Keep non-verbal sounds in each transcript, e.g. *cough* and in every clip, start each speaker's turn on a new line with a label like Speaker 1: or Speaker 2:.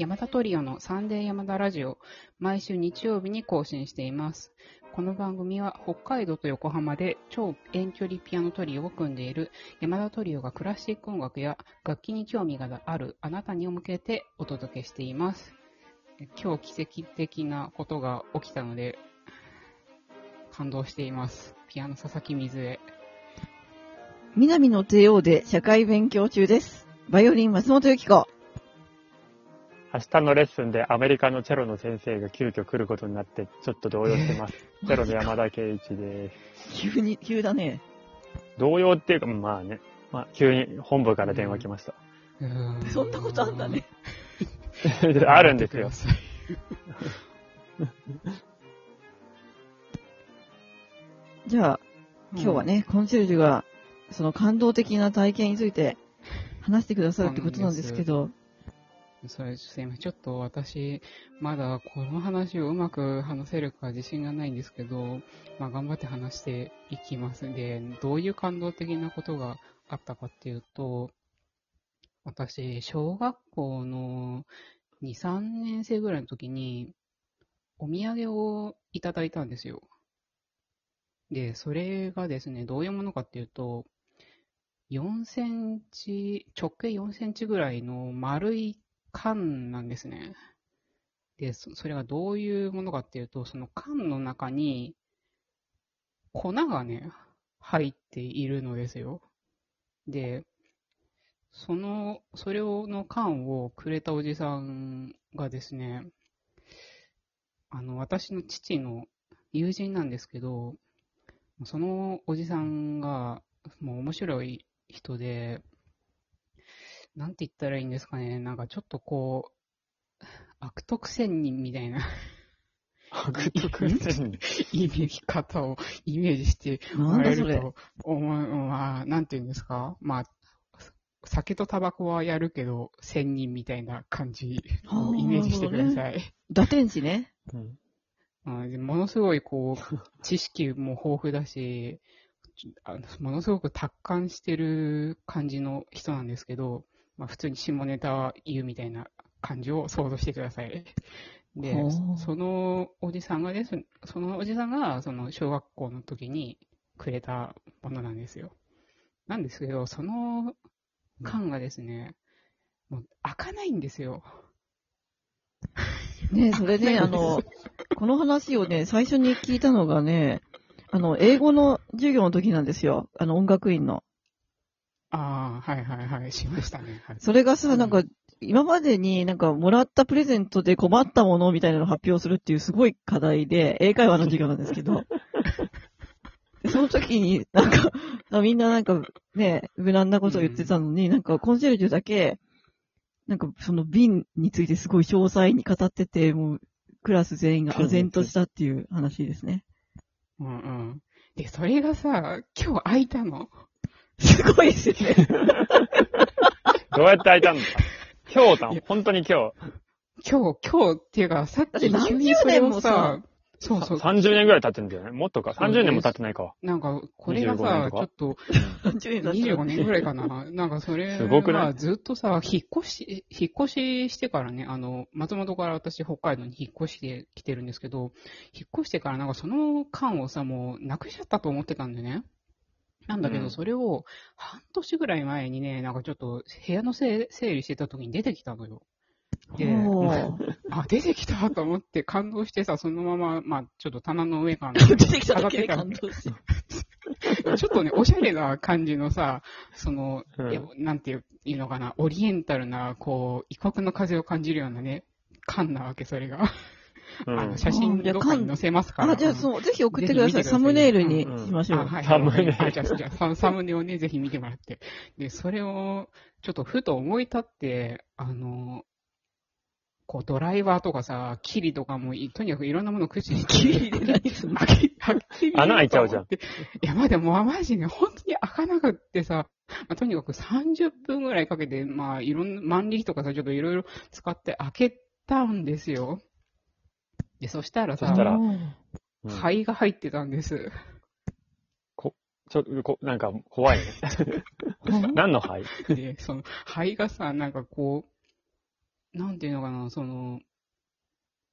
Speaker 1: 山田トリオのサンデー山田ラジオ、毎週日曜日に更新しています。この番組は北海道と横浜で超遠距離ピアノトリオを組んでいる山田トリオがクラシック音楽や楽器に興味があるあなたに向けてお届けしています。今日奇跡的なことが起きたので、感動しています。ピアノ佐々木水江。
Speaker 2: 南の帝王で社会勉強中です。バイオリン松本由紀子。
Speaker 3: 明日のレッスンでアメリカのチェロの先生が急遽来ることになって、ちょっと動揺してます。
Speaker 2: えー
Speaker 3: チェロの山田圭一です。
Speaker 2: 急に、急だね。
Speaker 3: 動揺っていうか、まあね、まあ、急に本部から電話来ました。
Speaker 1: ん
Speaker 2: そんなことあんだね。*laughs*
Speaker 3: あるんですよ
Speaker 1: 待。ってください
Speaker 2: じゃあ、今日はね、コンシェルジュが、その感動的な体験について話してくださるってことなんですけど、
Speaker 1: それすいません。ちょっと私、まだこの話をうまく話せるか自信がないんですけど、まあ頑張って話していきます。で、どういう感動的なことがあったかっていうと、私、小学校の2、3年生ぐらいの時に、お土産をいただいたんですよ。で、それがですね、どういうものかっていうと、4センチ、直径4センチぐらいの丸い缶なんですね。で、そそれがどういうものかっていうと、その缶の中に粉がね、入っているのですよ。で、その、それをの缶をくれたおじさんがですね、あの、私の父の友人なんですけど、そのおじさんが、もう面白い人で、なんて言ったらいいんですかね。なんかちょっとこう、悪徳仙人みたいな
Speaker 3: 悪徳戦 *laughs*
Speaker 1: イメージ方をイメージしても。らえると思う、まあ、なんて言うんですかまあ、酒とタバコはやるけど、仙人みたいな感じをイメージしてください。
Speaker 2: 打天使ね。
Speaker 3: うん
Speaker 1: ものすごいこう、知識も豊富だし、あのものすごく達観してる感じの人なんですけど、まあ普通に下ネタ言うみたいな感じを想像してください。でそのおじさんがです、そのおじさんがその小学校の時にくれたものなんですよ。なんですけど、その缶がですね、もう開かないんですよ。
Speaker 2: ねそれね、あの、この話をね、最初に聞いたのがね、あの、英語の授業の時なんですよ。あの、音楽院の。
Speaker 1: ああ、はいはいはい、しましたね。はい
Speaker 2: それがさ、
Speaker 1: うん
Speaker 2: なんか、今までになんかもらったプレゼントで困ったものみたいなのを発表するっていうすごい課題で、英会話の授業なんですけど、で *laughs* その時になんか、みんななんかね、無難なことを言ってたのに、なんかコンシェルジュだけ、なんかその瓶についてすごい詳細に語ってて、もうクラス全員が唖然としたっていう話ですね。
Speaker 1: うんうん。で、それがさ、今日開いたの？
Speaker 2: すごいですよね。
Speaker 3: どうやって開いたんだ今日だ。本当に今
Speaker 1: 今日、今日っていうか、さっき
Speaker 2: 何十
Speaker 1: 急にそれ
Speaker 2: 年もさ、
Speaker 1: そうそう
Speaker 3: 日。。30年ぐらい経ってんだよね。もっとか？
Speaker 1: そう
Speaker 3: 30年も経ってないか。
Speaker 1: なんか、これが
Speaker 3: 25年
Speaker 1: さ、ちょっと、
Speaker 2: 30年経っちゃう
Speaker 1: 25年ぐらいかな。*laughs* なんかそれ
Speaker 3: すごくない？
Speaker 1: がずっとさ、引っ越し、引っ越ししてからね、あの、松本から私北海道に引っ越してきてるんですけど、引っ越してからなんかその間をさ、もうなくしちゃったと思ってたんでね。なんだけど、
Speaker 3: うん
Speaker 1: それを半年ぐらい前にね、なんかちょっと部屋のせ整理してた時に出てきたのよ。で、あ、出てきたと思って感動してさ、そのまま、まあ、ちょっと棚の上から *laughs*
Speaker 2: 出てきただけで感動して。*laughs*
Speaker 1: ちょっとね、おしゃれな感じのさ、その、
Speaker 3: うん
Speaker 1: なんていうのかな、オリエンタルな、こう、異国の風を感じるようなね、缶なわけ、それが。
Speaker 3: うん
Speaker 1: あの、写真どっかに載せますから。
Speaker 2: あ、じゃあそう、ぜひ送ってください。サムネイルにしましょう。
Speaker 1: あはい、
Speaker 3: サムネ
Speaker 1: はいじゃあ、じゃあササムネをね、ぜひ見てもらって。で、それを、ちょっとふと思い立って、あの、こう、ドライバーとかさ、キリとかもい、とにかくいろんなものを駆使して、
Speaker 2: キリで何するの
Speaker 3: 穴開いちゃうじゃん。
Speaker 1: いや、まあでも、マジね、本当に開かなくってさ、まあ、とにかく30分ぐらいかけて、まあ、いろんな、万力とかさ、ちょっといろいろ使って開けたんですよ。で、そしたらさ
Speaker 3: そした、ら
Speaker 2: うん
Speaker 3: うん
Speaker 1: 灰が入ってたんです。
Speaker 3: ちょっとこ、なんか怖いね。何の灰
Speaker 1: で、その灰がさ、なんかこう、なんていうのかな、その、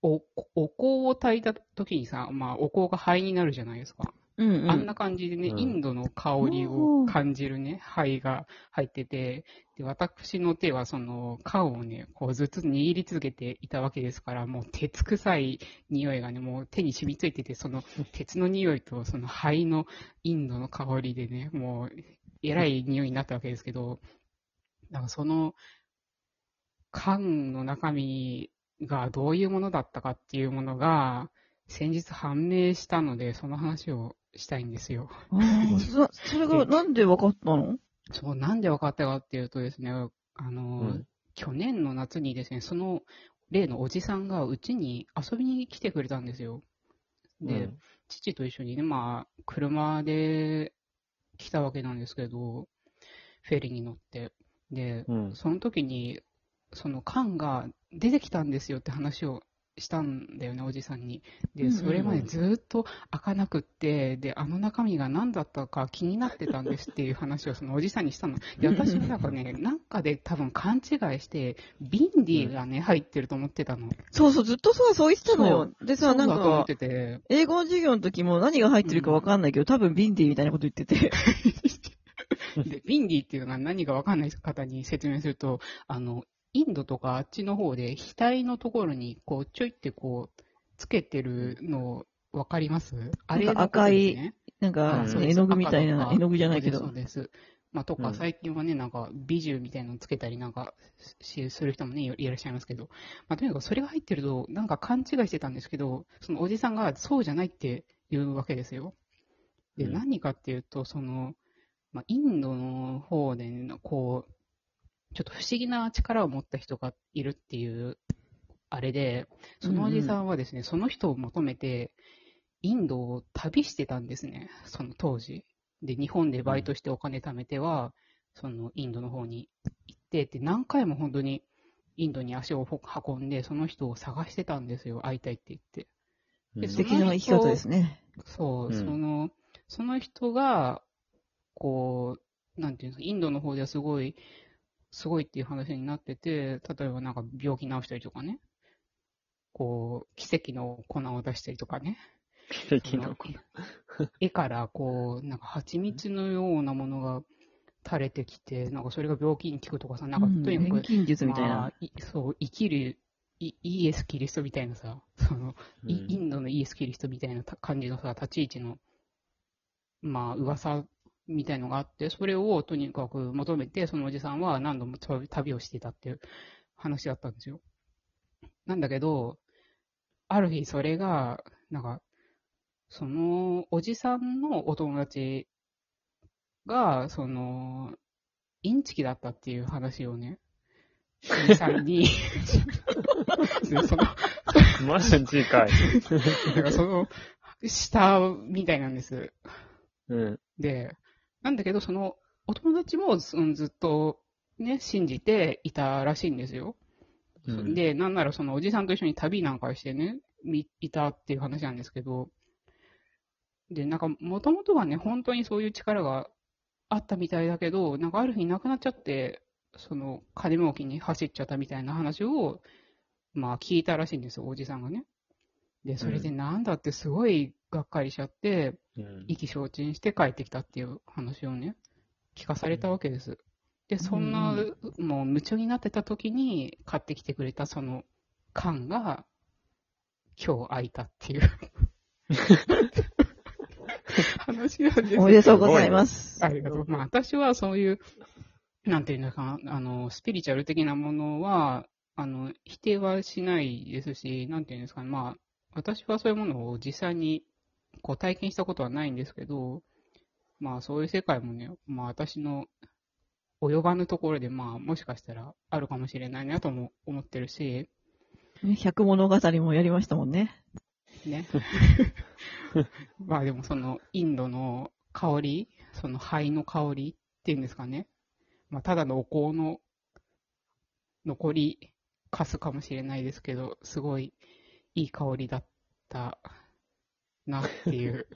Speaker 1: お、お香を炊いた時にさ、まあ、お香が灰になるじゃないですか。
Speaker 2: うんうん。
Speaker 1: あんな感じでね、
Speaker 3: うん
Speaker 1: インドの香りを感じるね、灰が入ってて、で、私の手はその、缶をね、こうずっと握り続けていたわけですから、もう鉄臭い匂いがね、もう手に染みついてて、その鉄の匂いとその灰のインドの香りでね、もう、えらい匂いになったわけですけど、だからその、缶の中身がどういうものだったかっていうものが、先日判明したので、その話をしたいんですよ。*laughs*
Speaker 2: そそれがなんで分かったの？
Speaker 1: そう、なんで分かったかっていうとですね、あの、
Speaker 3: うん
Speaker 1: 去年の夏にですね、その例のおじさんがうちに遊びに来てくれたんですよ。で、
Speaker 3: うん
Speaker 1: 父と一緒にね、まあ、車で来たわけなんですけど、フェリーに乗って。で、
Speaker 3: うん。
Speaker 1: その時に、その缶が出てきたんですよって話をしたんだよね、おじさんに。で、
Speaker 2: うんうん
Speaker 1: それまでずっと開かなくって、で、あの中身が何だったか気になってたんですっていう話をそのおじさんにしたの。で、私はなんかね、*laughs* なんかで多分勘違いして、ビンディがね、入ってると思ってたの。
Speaker 2: そうそう、ずっとさ、そう言ってたのよ。でさ、なんか、英語の授業の時も何が入ってるか分かんないけど、多分ビンディみたいなこと言ってて。*laughs*
Speaker 1: で、ビンディっていうのが何かわかんない方に説明すると、あの、インドとかあっちの方で額のところにこうちょいってこうつけてるのわかります？あれのことですね。
Speaker 2: なんか、絵の具みたいな、絵の具じゃないけど
Speaker 1: そう。です。まあ、とか、
Speaker 3: うん
Speaker 1: 最近はね、なんか、美獣みたいなのつけたりなんかし、する人もね、いいらっしゃいますけど、まあ、とにかくそれが入ってると、なんか勘違いしてたんですけど、そのおじさんがそうじゃないって言うわけですよ。で、
Speaker 3: うん
Speaker 1: 何かっていうと、その、まあ、インドの方で、ね、こう、ちょっと不思議な力を持った人がいるっていう、あれで、そのおじさんはですね、その人を求めて、インドを旅してたんですね、その当時。で、日本でバイトしてお金貯めては、そのインドの方に行って、で、何回も本当にインドに足を運んで、その人を探してたんですよ、会いたいって言って。で
Speaker 2: 素敵な生き方ですね。
Speaker 1: そう、
Speaker 3: うん
Speaker 1: その、その人が、こう、なんていうんですか、インドの方ではすごい、すごいっていう話になってて、例えばなんか病気治したりとかね、こう、奇跡の粉を出したりとかね、
Speaker 3: 奇跡の子。
Speaker 1: 絵からこう、なんか蜂蜜のようなものが垂れてきて、なんかそれが病気に効くとかさ、なんか
Speaker 2: うん
Speaker 1: とにかく
Speaker 2: 錬金術みたい
Speaker 1: ま
Speaker 2: な
Speaker 1: あ。いそう、生きるイイエス・キリストみたいなさ、その、イインドのイエス・キリストみたいなた感じのさ、立ち位置の、まあ、噂みたいのがあって、それをとにかく求めて、そのおじさんは何度も旅旅をしてたっていう話だったんですよ。なんだけど、ある日それが、なんか、そのおじさんのお友達が、その、インチキだったっていう話をね、おじさんに、*laughs* でその、
Speaker 3: マジかい。
Speaker 1: なんかその、したみたいなんです。
Speaker 3: うん。
Speaker 1: で、なんだけど、その、お友達もそのずっとね、信じていたらしいんですよ。
Speaker 3: うん、
Speaker 1: で、なんならそのおじさんと一緒に旅なんかしてね、みいたっていう話なんですけど、で、なんか、もともとはね、本当にそういう力があったみたいだけど、なんかある日なくなっちゃって、その、金儲けに走っちゃったみたいな話を、まあ聞いたらしいんですよ、おじさんがね。で、それでなんだってすごいがっかりしちゃって、
Speaker 3: うん
Speaker 1: 意気消沈して帰ってきたっていう話をね、聞かされたわけです。で、そんな、もう夢中になってた時に買ってきてくれたその缶が、今日開いたっていう *laughs* 話なんですよ
Speaker 2: おめでとうございます。
Speaker 1: ありがとう。まあ私はそういう、なんていうのかな、あの、スピリチュアル的なものは、あの、否定はしないですし、なんていうんですかね、まあ、私はそういうものを実際にこう体験したことはないんですけど、まあそういう世界もね、まあ私の及ばぬところで、まあもしかしたらあるかもしれないなとも思ってるし、
Speaker 2: ね百物語もやりましたもんね。
Speaker 1: ね。*laughs* まあでもそのインドの香り、その灰の香りっていうんですかね。まあただのお香の残りかすかもしれないですけど、すごいいい香りだったなっていう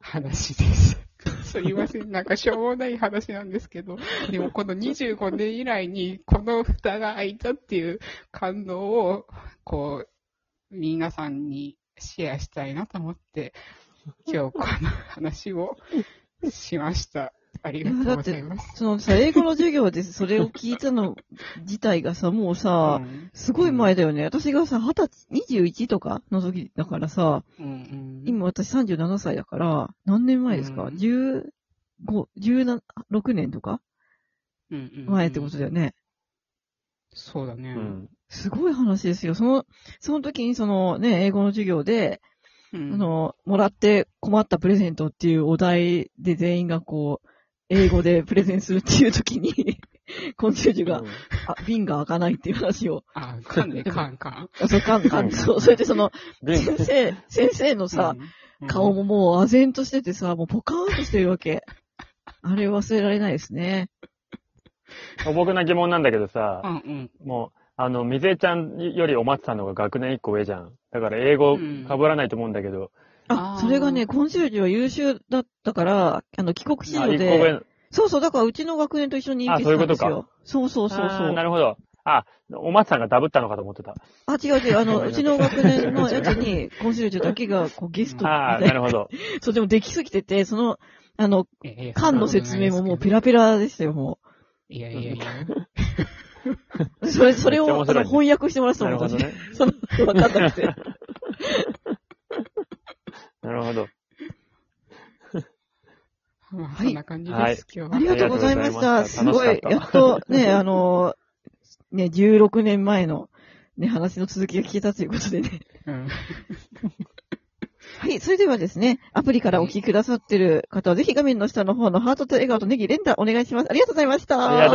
Speaker 1: 話です。*laughs* すいません。なんかしょうもない話なんですけど、でもこの25年以来にこの蓋が開いたっていう感動を、こう、皆さんにシェアしたいなと思って、今日この話をしました。ありがとうございます。
Speaker 2: そのさ、英語の授業でそれを聞いたの自体がさ、もうさ、
Speaker 1: うん
Speaker 2: すごい前だよね。私がさ、二十歳、21とかの時だからさ、
Speaker 1: うんうん、
Speaker 2: 今私37歳だから、何年前ですか、
Speaker 1: うん
Speaker 2: ?15、16年とか？
Speaker 1: うんうんうん
Speaker 2: 前ってことだよね。
Speaker 1: そうだね。
Speaker 3: うん。
Speaker 2: すごい話ですよ。その、その時にそのね、英語の授業で、
Speaker 1: うん
Speaker 2: あの、もらって困ったプレゼントっていうお題で全員がこう、英語でプレゼンするっていう時に、コンシェルジュが、あ、瓶が開かないっていう話を、
Speaker 1: あ、かんで、かんかん。
Speaker 2: あそうかんかん、そう、それでその、
Speaker 3: 瓶
Speaker 2: 先生、先生のさ、
Speaker 1: うん、
Speaker 2: 顔ももう唖然としててさ、もうポカーンとしてるわけ。あれ忘れられないですね。
Speaker 3: 素朴な疑問なんだけどさ
Speaker 1: う、んうん。
Speaker 3: もう、あの、みずえちゃんよりお松さんの方が学年一個上じゃん。だから英語被らないと思うんだけど、
Speaker 2: あそれがね、コンシェルジュは優秀だったから、あの、帰国子
Speaker 3: あ、
Speaker 2: 女で、。そうそう、だからうちの学年と一緒に行
Speaker 3: あ
Speaker 2: けてたんです
Speaker 3: そういう
Speaker 2: よ。そうそうそうそ
Speaker 3: あーな
Speaker 2: う。
Speaker 3: るほど。あ、お松さんがダブったのかと思ってた。
Speaker 2: あ、違う違う、あの、*laughs* うちの学年のやつに、コンシェルジュだけが、こう、ゲストみ *laughs*
Speaker 3: ああ、
Speaker 2: たいな。
Speaker 3: なるほど。*laughs*
Speaker 2: そう、でもできすぎてて、その、あの、
Speaker 1: ええ
Speaker 2: 缶の説明ももうペラペラでしたよ、も
Speaker 1: いやいやいや。
Speaker 2: う。それ、それを、翻訳してもらってたもん、私。
Speaker 3: なるほどね。
Speaker 2: その、わかんなくて。
Speaker 3: なるほど。
Speaker 1: まあ、
Speaker 2: はい
Speaker 1: そんな感じです、
Speaker 3: はい
Speaker 1: 今日は。
Speaker 2: ありがとうございました。
Speaker 3: ありがとうございました
Speaker 2: すごい、やっとね、あの、ね、16年前の、ね、話の続きが聞けたということでね。
Speaker 1: うん。
Speaker 2: はい、それではですね、アプリからお聞きくださってる方は、ぜひ画面の下の方のハートと笑顔とネギ連打お願いします。ありがとうございました。
Speaker 3: ありがとう